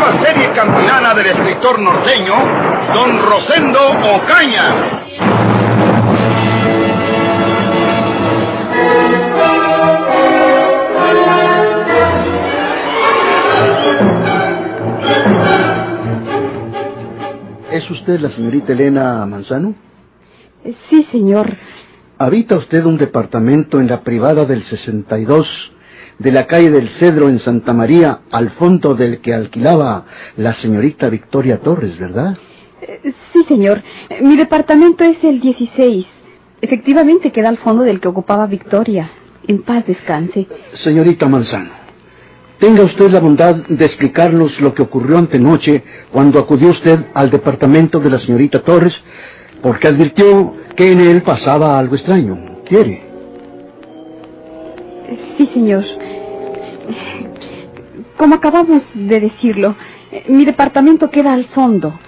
nueva serie campilana del escritor norteño, Don Rosendo Ocaña. ¿Es usted la señorita Elena Manzano? Sí, señor. ¿Habita usted un departamento en la privada del 62 de la calle del Cedro en Santa María, al fondo del que alquilaba la señorita Victoria Torres, verdad? Eh, Sí, señor. Mi departamento es el 16. Efectivamente queda al fondo del que ocupaba Victoria. En paz descanse. Señorita Manzano, tenga usted la bondad de explicarnos lo que ocurrió antenoche cuando acudió usted al departamento de la señorita Torres, porque advirtió que en él pasaba algo extraño. ¿Quiere? Sí, señor. Como acabamos de decirlo, eh, mi departamento queda al fondo.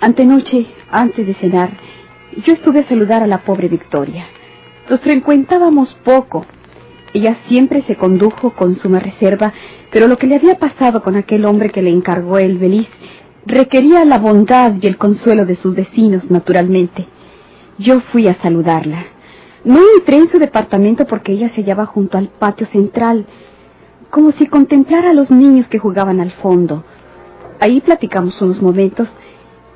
Antenoche, antes de cenar, yo estuve a saludar a la pobre Victoria. Nos frecuentábamos poco. Ella siempre se condujo con suma reserva, pero lo que le había pasado con aquel hombre que le encargó el beliz requería la bondad y el consuelo de sus vecinos, naturalmente. Yo fui a saludarla. No entré en su departamento porque ella se hallaba junto al patio central, como si contemplara a los niños que jugaban al fondo. Ahí platicamos unos momentos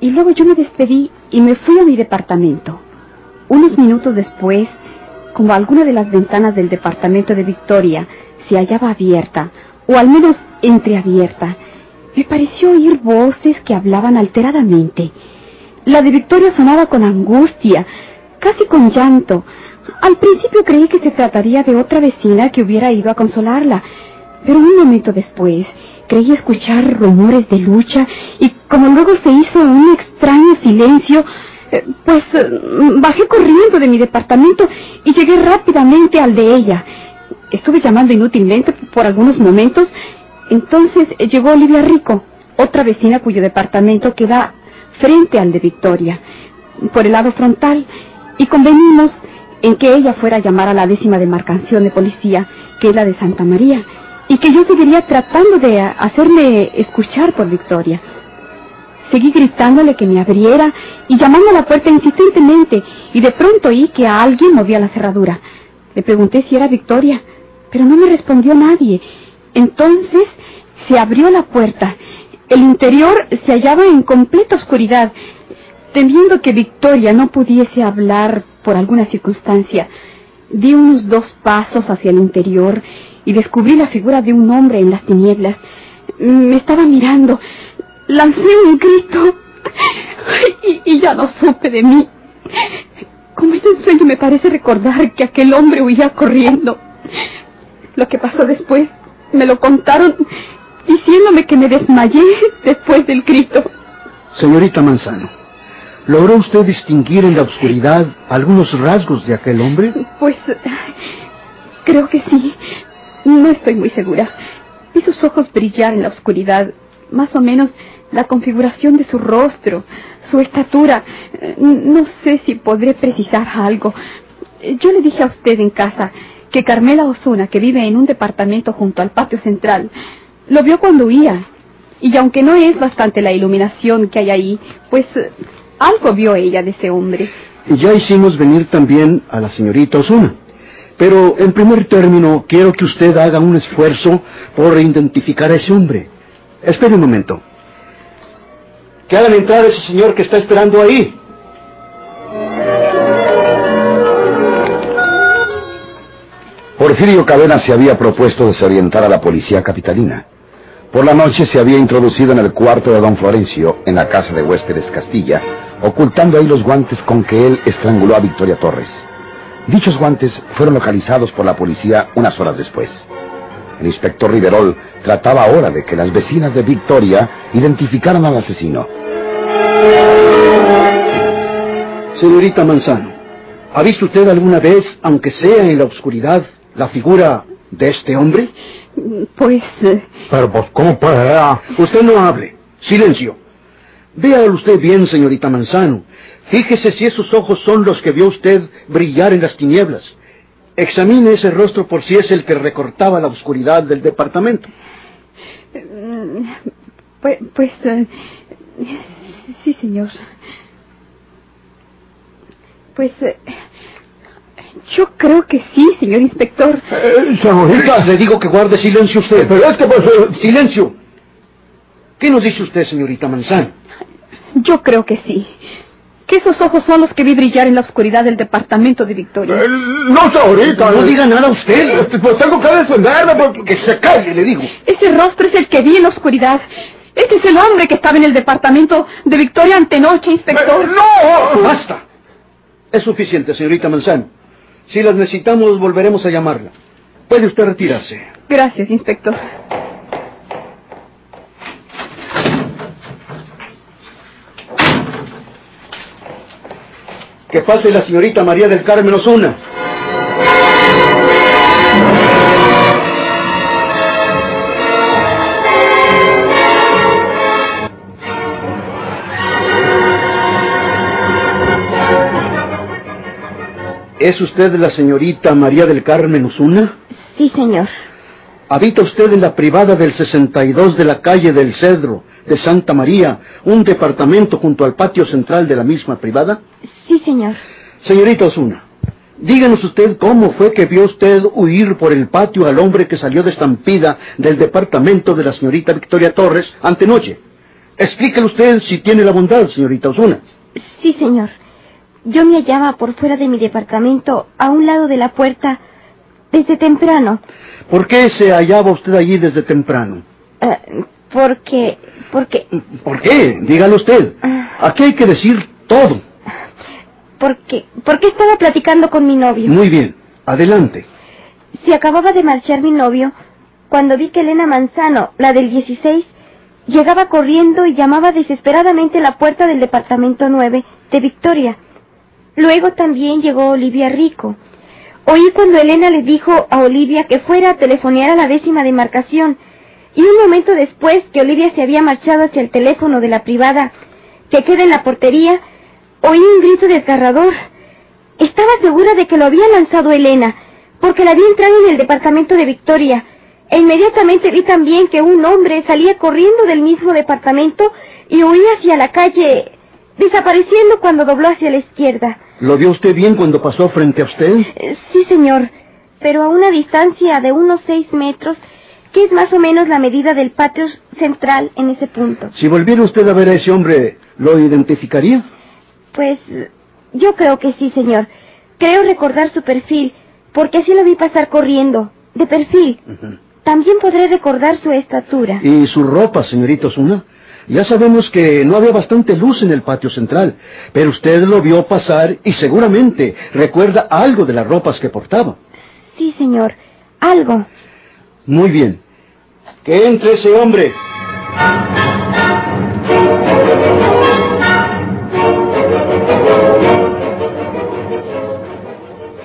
y luego yo me despedí y me fui a mi departamento. Unos minutos después, como alguna de las ventanas del departamento de Victoria se hallaba abierta, o al menos entreabierta, me pareció oír voces que hablaban alteradamente. La de Victoria sonaba con angustia, casi con llanto. Al principio creí que se trataría de otra vecina que hubiera ido a consolarla, pero un momento después creí escuchar rumores de lucha y como luego se hizo un extraño silencio, eh, pues eh, bajé corriendo de mi departamento y llegué rápidamente al de ella. Estuve llamando inútilmente por algunos momentos. Entonces llegó Olivia Rico, otra vecina cuyo departamento queda frente al de Victoria, por el lado frontal, y convenimos en que ella fuera a llamar a la décima demarcación de policía, que es la de Santa María, y que yo seguiría tratando de hacerme escuchar por Victoria. Seguí gritándole que me abriera y llamando a la puerta insistentemente, y de pronto oí que a alguien movía la cerradura. Le pregunté si era Victoria, pero no me respondió nadie. Entonces se abrió la puerta. El interior se hallaba en completa oscuridad. Temiendo que Victoria no pudiese hablar por alguna circunstancia, di unos dos pasos hacia el interior y descubrí la figura de un hombre en las tinieblas. Me estaba mirando. Lancé un grito y, y ya no supe de mí. Como en un sueño me parece recordar que aquel hombre huía corriendo. Lo que pasó después me lo contaron diciéndome que me desmayé después del grito. Señorita Manzano, ¿logró usted distinguir en la oscuridad algunos rasgos de aquel hombre? Pues creo que sí. No estoy muy segura. Vi sus ojos brillar en la oscuridad, más o menos la configuración de su rostro, su estatura. No sé si podré precisar algo. Yo le dije a usted en casa que Carmela Osuna, que vive en un departamento junto al patio central, lo vio cuando huía. Y aunque no es bastante la iluminación que hay ahí, pues algo vio ella de ese hombre. Ya hicimos venir también a la señorita Osuna. Pero en primer término quiero que usted haga un esfuerzo por identificar a ese hombre. Espere un momento. Que hagan entrar a ese señor que está esperando ahí. Porfirio Cadena se había propuesto desorientar a la policía capitalina. Por la noche se había introducido en el cuarto de don Florencio, en la casa de huéspedes Castilla, ocultando ahí los guantes con que él estranguló a Victoria Torres. Dichos guantes fueron localizados por la policía unas horas después. El inspector Riverol trataba ahora de que las vecinas de Victoria identificaran al asesino. Señorita Manzano, ¿ha visto usted alguna vez, aunque sea en la oscuridad, la figura de este hombre? Pues... eh, Pero pues, ¿cómo puede? Usted no hable. Silencio. Véalo usted bien, señorita Manzano. Fíjese si esos ojos son los que vio usted brillar en las tinieblas. Examine ese rostro por si es el que recortaba la oscuridad del departamento. pues... pues eh, sí, señor. Pues... eh, yo creo que sí, señor inspector. Eh, señorita, Le digo que guarde silencio usted. pero es que pues... eh, Silencio. ¿Qué nos dice usted, señorita Manzano? Yo creo que sí. Que esos ojos son los que vi brillar en la oscuridad del departamento de Victoria. eh, no, señorita. No eh, diga nada usted. eh, Pues tengo que defenderme porque... Que se calle, le digo. Ese rostro es el que vi en la oscuridad. Este es el hombre que estaba en el departamento de Victoria antenoche, inspector. Eh, ¡No! Basta. Es suficiente, señorita Manzano. Si las necesitamos, volveremos a llamarla. Puede usted retirarse. Gracias, inspector. Que pase la señorita María del Carmen Osuna. ¿Es usted la señorita María del Carmen Osuna? Sí, señor. ¿Habita usted en la privada del 62 de la calle del Cedro de Santa María, un departamento junto al patio central de la misma privada? Sí, señor. Señorita Osuna, díganos usted cómo fue que vio usted huir por el patio al hombre que salió de estampida del departamento de la señorita Victoria Torres antenoche. Explíquele usted si tiene la bondad, señorita Osuna. Sí, señor. Yo me hallaba por fuera de mi departamento, a un lado de la puerta, desde temprano. ¿Por qué se hallaba usted allí desde temprano? Eh, porque, porque, ¿Por qué? Dígalo usted. Aquí hay que decir todo. porque, porque estaba platicando con mi novio. Muy bien. Adelante. Se acababa de marchar mi novio cuando vi que Elena Manzano, la del 16, llegaba corriendo y llamaba desesperadamente a la puerta del departamento 9 de Victoria. Luego también llegó Olivia Rico. Oí cuando Elena le dijo a Olivia que fuera a telefonear a la décima demarcación y un momento después que Olivia se había marchado hacia el teléfono de la privada que queda en la portería, oí un grito desgarrador. Estaba segura de que lo había lanzado Elena, porque la vi entrar en el departamento de Victoria. E inmediatamente vi también que un hombre salía corriendo del mismo departamento y huía hacia la calle, desapareciendo cuando dobló hacia la izquierda. ¿Lo vio usted bien cuando pasó frente a usted? Eh, Sí, señor, pero a una distancia de unos seis metros, que es más o menos la medida del patio central en ese punto. Si volviera usted a ver a ese hombre, ¿lo identificaría? Pues yo creo que sí, señor. Creo recordar su perfil, porque así lo vi pasar corriendo, de perfil. También podré recordar su estatura. ¿Y su ropa, señorita Osuna? Ya sabemos que no había bastante luz en el patio central, pero usted lo vio pasar y seguramente recuerda algo de las ropas que portaba. Sí, señor. Algo. Muy bien. Que entre ese hombre.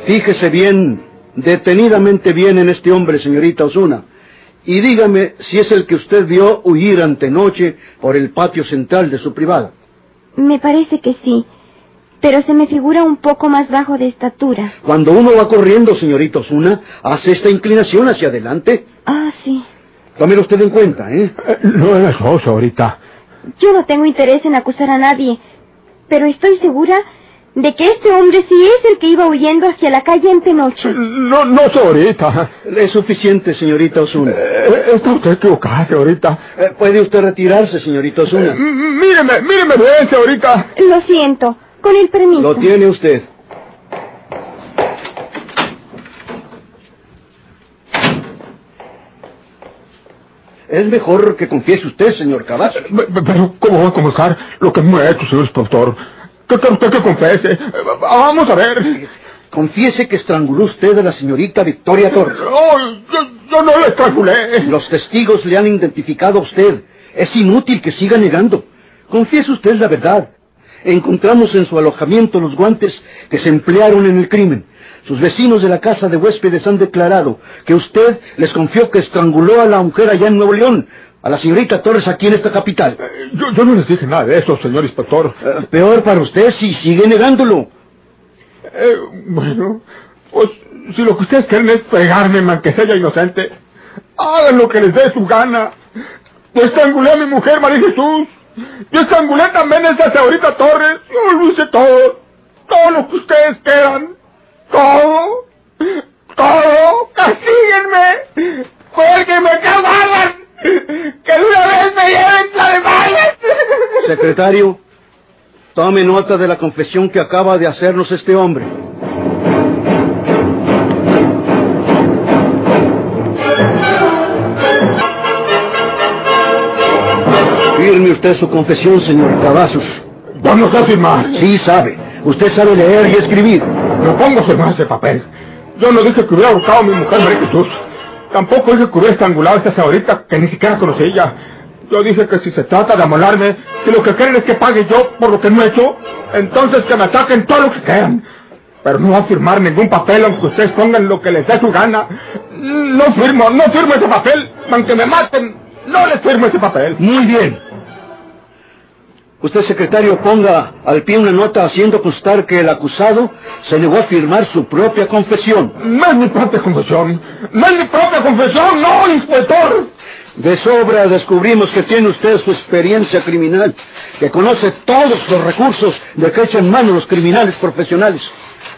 Fíjese bien, detenidamente bien en este hombre, señorita Osuna, y dígame si es el que usted vio huir antenoche por el patio central de su privada. Me parece que sí, pero se me figura un poco más bajo de estatura. Cuando uno va corriendo, señorita Osuna, hace esta inclinación hacia adelante. Ah, sí. Tómelo usted en cuenta, ¿eh? Eh, No es eso, señorita. Yo no tengo interés en acusar a nadie, pero estoy segura de que este hombre sí es el que iba huyendo hacia la calle antenoche. No, no, señorita. Es suficiente, señorita Osuna. Eh, Está usted equivocada, señorita. Eh, ¿Puede usted retirarse, señorita Osuna? Míreme, míreme bien, señorita. Lo siento, con el permiso. Lo tiene usted. Es mejor que confiese usted, señor Cavazos. Pe- pe- Pero, ¿cómo va a comenzar lo que me ha hecho, señor inspector? ¿Qué quiere usted que confese? Eh, Vamos a ver. Confiese que estranguló usted a la señorita Victoria Torres. No, yo, yo no le estrangulé. Los testigos le han identificado a usted. Es inútil que siga negando. Confiese usted la verdad. Encontramos en su alojamiento los guantes que se emplearon en el crimen. Sus vecinos de la casa de huéspedes han declarado que usted les confió que estranguló a la mujer allá en Nuevo León, a la señorita Torres aquí en esta capital. Eh, yo, yo no les dije nada de eso, señor inspector. Eh, peor para usted si sigue negándolo. Eh, bueno, pues si lo que ustedes quieren es pegarme, man, que sea inocente, hagan lo que les dé su gana. Estrangulé a mi mujer, María Jesús. Yo estrangulé también esa señorita Torres. Yo lo hice todo. Todo lo que ustedes quieran. Todo. Todo. ¡Castíguenme! ¡Cuélguenme, que hagan! ¡Que de una vez me lleven de balas! Secretario, tome nota de la confesión que acaba de hacernos este hombre. Usted su confesión, señor Cavazos. Vamos a firmar. Sí sabe. Usted sabe leer y escribir. No pongo firmar ese papel. Yo no dije que hubiera ahorcado a mi mujer, María Jesús. Tampoco dije que hubiera estrangulado a esta señorita que ni siquiera conocía. Yo dije que si se trata de amolarme, si lo que quieren es que pague yo por lo que no he hecho, entonces que me ataquen todo lo que quieran. Pero no va a firmar ningún papel aunque ustedes pongan lo que les dé su gana. No firmo, no firmo ese papel. Aunque me maten, no les firmo ese papel. Muy bien. Usted, secretario, ponga al pie una nota haciendo constar que el acusado se negó a firmar su propia confesión. No es mi propia confesión. No es mi propia confesión, no, inspector. De sobra descubrimos que tiene usted su experiencia criminal, que conoce todos los recursos de que echan mano los criminales profesionales.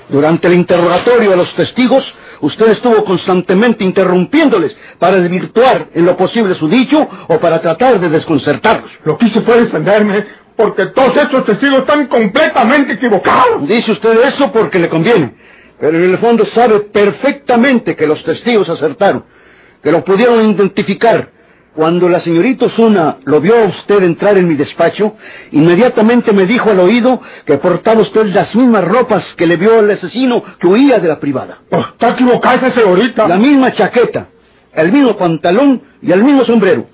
Durante el interrogatorio a los testigos, usted estuvo constantemente interrumpiéndoles para desvirtuar en lo posible su dicho o para tratar de desconcertarlos. Lo que hice fue defenderme porque todos estos testigos están completamente equivocados. Dice usted eso porque le conviene, pero en el fondo sabe perfectamente que los testigos acertaron, que lo pudieron identificar. Cuando la señorita Osuna lo vio a usted entrar en mi despacho, inmediatamente me dijo al oído que portaba usted las mismas ropas que le vio al asesino que huía de la privada. Pues está equivocada esa señorita. La misma chaqueta, el mismo pantalón y el mismo sombrero.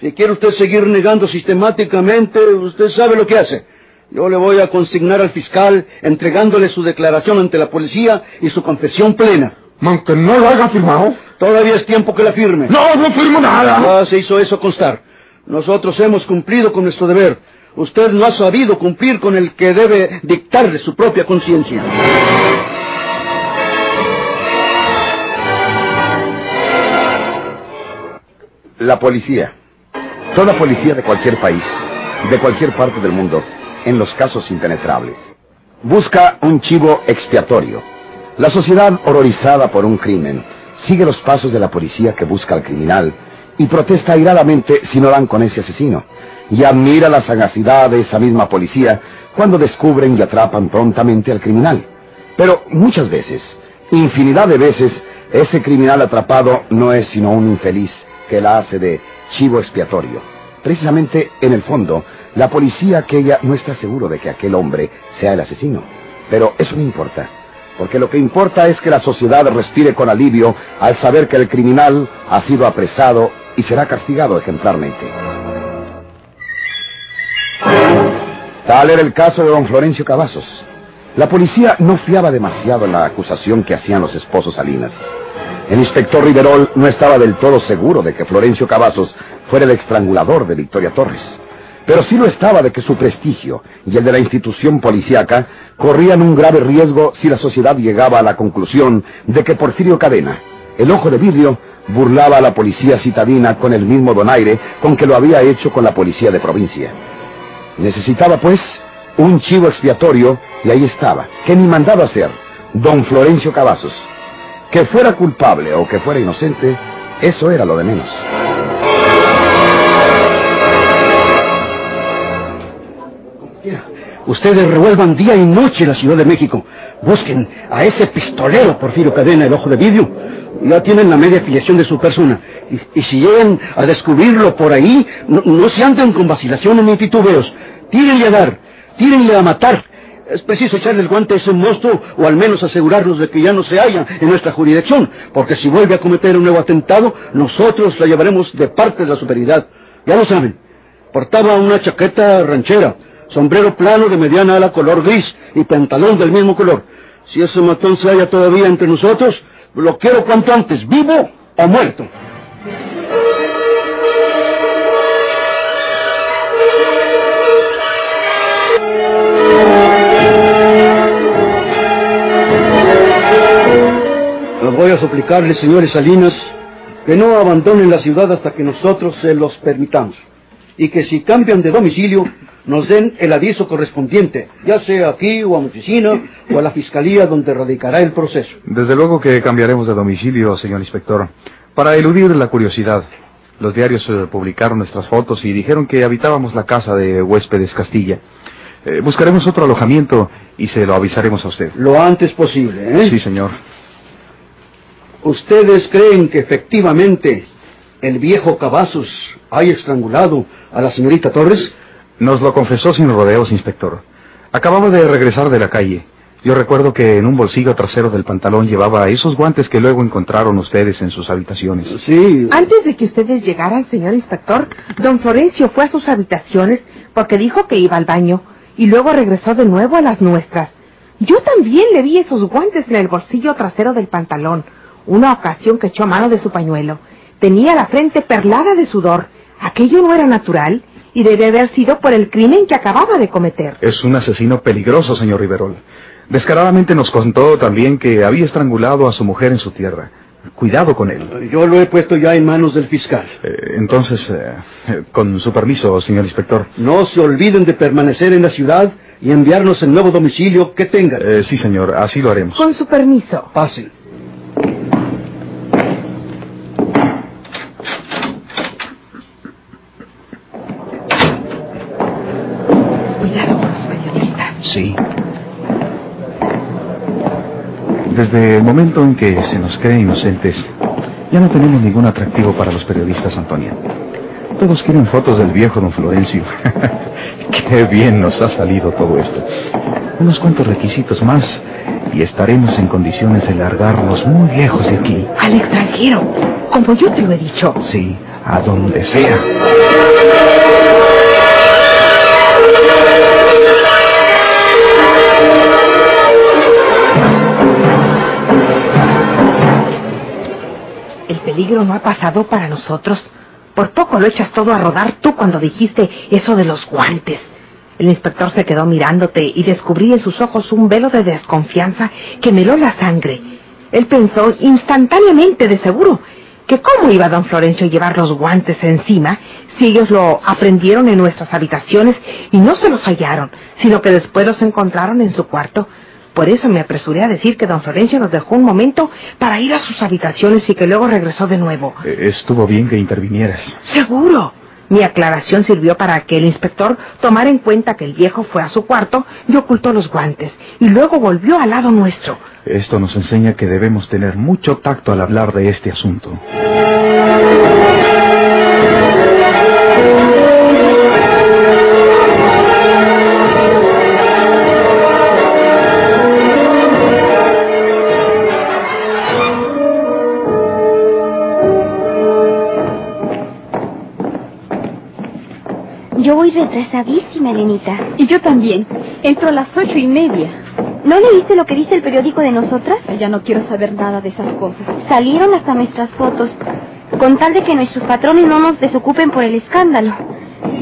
Si quiere usted seguir negando sistemáticamente, usted sabe lo que hace. Yo le voy a consignar al fiscal entregándole su declaración ante la policía y su confesión plena. Aunque no lo haya firmado. Todavía es tiempo que la firme. No, no firmo nada. Ya se hizo eso constar. Nosotros hemos cumplido con nuestro deber. Usted no ha sabido cumplir con el que debe dictarle su propia conciencia. La policía. Toda policía de cualquier país, de cualquier parte del mundo, en los casos impenetrables, busca un chivo expiatorio. La sociedad horrorizada por un crimen sigue los pasos de la policía que busca al criminal y protesta airadamente si no dan con ese asesino. Y admira la sagacidad de esa misma policía cuando descubren y atrapan prontamente al criminal. Pero muchas veces, infinidad de veces, ese criminal atrapado no es sino un infeliz que la hace de chivo expiatorio. Precisamente, en el fondo, la policía aquella no está seguro de que aquel hombre sea el asesino. Pero eso no importa, porque lo que importa es que la sociedad respire con alivio al saber que el criminal ha sido apresado y será castigado ejemplarmente. Tal era el caso de don Florencio Cavazos. La policía no fiaba demasiado en la acusación que hacían los esposos Salinas. El inspector Riverol no estaba del todo seguro de que Florencio Cavazos fuera el estrangulador de Victoria Torres. Pero sí lo estaba de que su prestigio y el de la institución policíaca corrían un grave riesgo si la sociedad llegaba a la conclusión de que Porfirio Cadena, el ojo de vidrio, burlaba a la policía citadina con el mismo donaire con que lo había hecho con la policía de provincia. Necesitaba, pues, un chivo expiatorio y ahí estaba, que ni mandaba hacer, don Florencio Cavazos. Que fuera culpable o que fuera inocente, eso era lo de menos. Ustedes revuelvan día y noche la Ciudad de México. Busquen a ese pistolero Porfirio Cadena, el ojo de vidrio. Ya tienen la media afiliación de su persona. Y, si llegan a descubrirlo por ahí, no, no, se anden con vacilaciones ni titubeos. Tírenle a dar, tírenle a matar. Es preciso echarle el guante a ese monstruo o al menos asegurarnos de que ya no se halla en nuestra jurisdicción, porque si vuelve a cometer un nuevo atentado, nosotros la llevaremos de parte de la superioridad. Ya lo saben, portaba una chaqueta ranchera, sombrero plano de mediana ala color gris y pantalón del mismo color. Si ese matón se halla todavía entre nosotros, lo quiero cuanto antes, vivo o muerto. Voy a suplicarles, señores Salinas, que no abandonen la ciudad hasta que nosotros se los permitamos. Y que si cambian de domicilio, nos den el aviso correspondiente, ya sea aquí o a mi oficina o a la fiscalía donde radicará el proceso. Desde luego que cambiaremos de domicilio, señor inspector, para eludir la curiosidad. Los diarios eh, publicaron nuestras fotos y dijeron que habitábamos la casa de huéspedes Castilla. Eh, buscaremos otro alojamiento y se lo avisaremos a usted. Lo antes posible, ¿eh? Sí, señor. ¿Ustedes creen que efectivamente el viejo Cavazos haya estrangulado a la señorita Torres? Nos lo confesó sin rodeos, inspector. Acababa de regresar de la calle. Yo recuerdo que en un bolsillo trasero del pantalón llevaba esos guantes que luego encontraron ustedes en sus habitaciones. Sí. Antes de que ustedes llegaran, señor inspector, don Florencio fue a sus habitaciones porque dijo que iba al baño y luego regresó de nuevo a las nuestras. Yo también le vi esos guantes en el bolsillo trasero del pantalón, una ocasión que echó mano de su pañuelo. Tenía la frente perlada de sudor. Aquello no era natural y debe haber sido por el crimen que acababa de cometer. Es un asesino peligroso, señor Riverol. Descaradamente nos contó también que había estrangulado a su mujer en su tierra. Cuidado con él. Yo lo he puesto ya en manos del fiscal. Eh, entonces, eh, con su permiso, señor inspector. No se olviden de permanecer en la ciudad y enviarnos el nuevo domicilio que tengan. Eh, sí, señor, así lo haremos. Con su permiso. Pasen. Cuidado con los periodistas. Sí. Desde el momento en que se nos cree inocentes, ya no tenemos ningún atractivo para los periodistas, Antonia. Todos quieren fotos del viejo don Florencio. Qué bien nos ha salido todo esto. Unos cuantos requisitos más y estaremos en condiciones de largarnos muy lejos de aquí. Al extranjero, como yo te lo he dicho. Sí, a donde sea. No ha pasado para nosotros. Por poco lo echas todo a rodar tú cuando dijiste eso de los guantes. El inspector se quedó mirándote y descubrí en sus ojos un velo de desconfianza que me heló la sangre. Él pensó instantáneamente, de seguro, que cómo iba don Florencio a llevar los guantes encima si ellos lo aprendieron en nuestras habitaciones y no se los hallaron, sino que después los encontraron en su cuarto. Por eso me apresuré a decir que don Florencio nos dejó un momento para ir a sus habitaciones y que luego regresó de nuevo. Eh, Estuvo bien que intervinieras. Seguro. Mi aclaración sirvió para que el inspector tomara en cuenta que el viejo fue a su cuarto y ocultó los guantes, y luego volvió al lado nuestro. Esto nos enseña que debemos tener mucho tacto al hablar de este asunto. Retrasadísima, Elenita. Y yo también. Entro a las ocho y media. ¿No leíste lo que dice el periódico de nosotras? Ya no quiero saber nada de esas cosas. Salieron hasta nuestras fotos, con tal de que nuestros patrones no nos desocupen por el escándalo.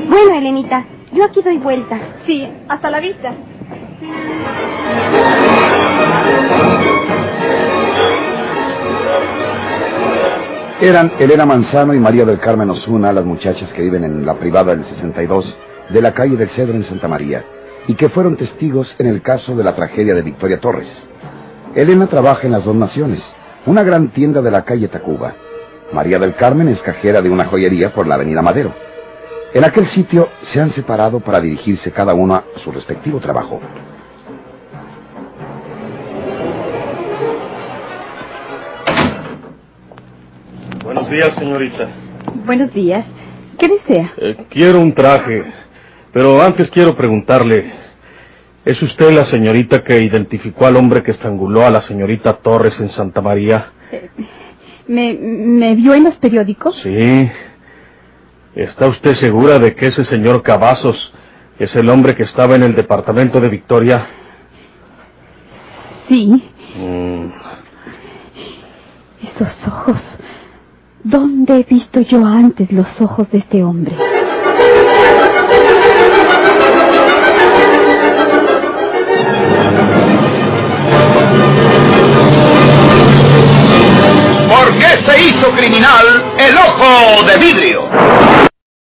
Bueno, Elenita, yo aquí doy vuelta. Sí, hasta la vista. Eran Elena Manzano y María del Carmen Osuna, las muchachas que viven en la privada del 62 de la calle del Cedro en Santa María, y que fueron testigos en el caso de la tragedia de Victoria Torres. Elena trabaja en las dos naciones, una gran tienda de la calle Tacuba. María del Carmen es cajera de una joyería por la avenida Madero. En aquel sitio se han separado para dirigirse cada uno a su respectivo trabajo. Buenos días, señorita. Buenos días. ¿Qué desea? Eh, quiero un traje, pero antes quiero preguntarle, ¿es usted la señorita que identificó al hombre que estranguló a la señorita Torres en Santa María? ¿Me, me vio en los periódicos? Sí. ¿Está usted segura de que ese señor Cavazos ¿Es el hombre que estaba en el departamento de Victoria? Sí. Mm, Esos ojos. ¿Dónde he visto yo antes los ojos de este hombre? ¿Por qué se hizo criminal el ojo de vidrio?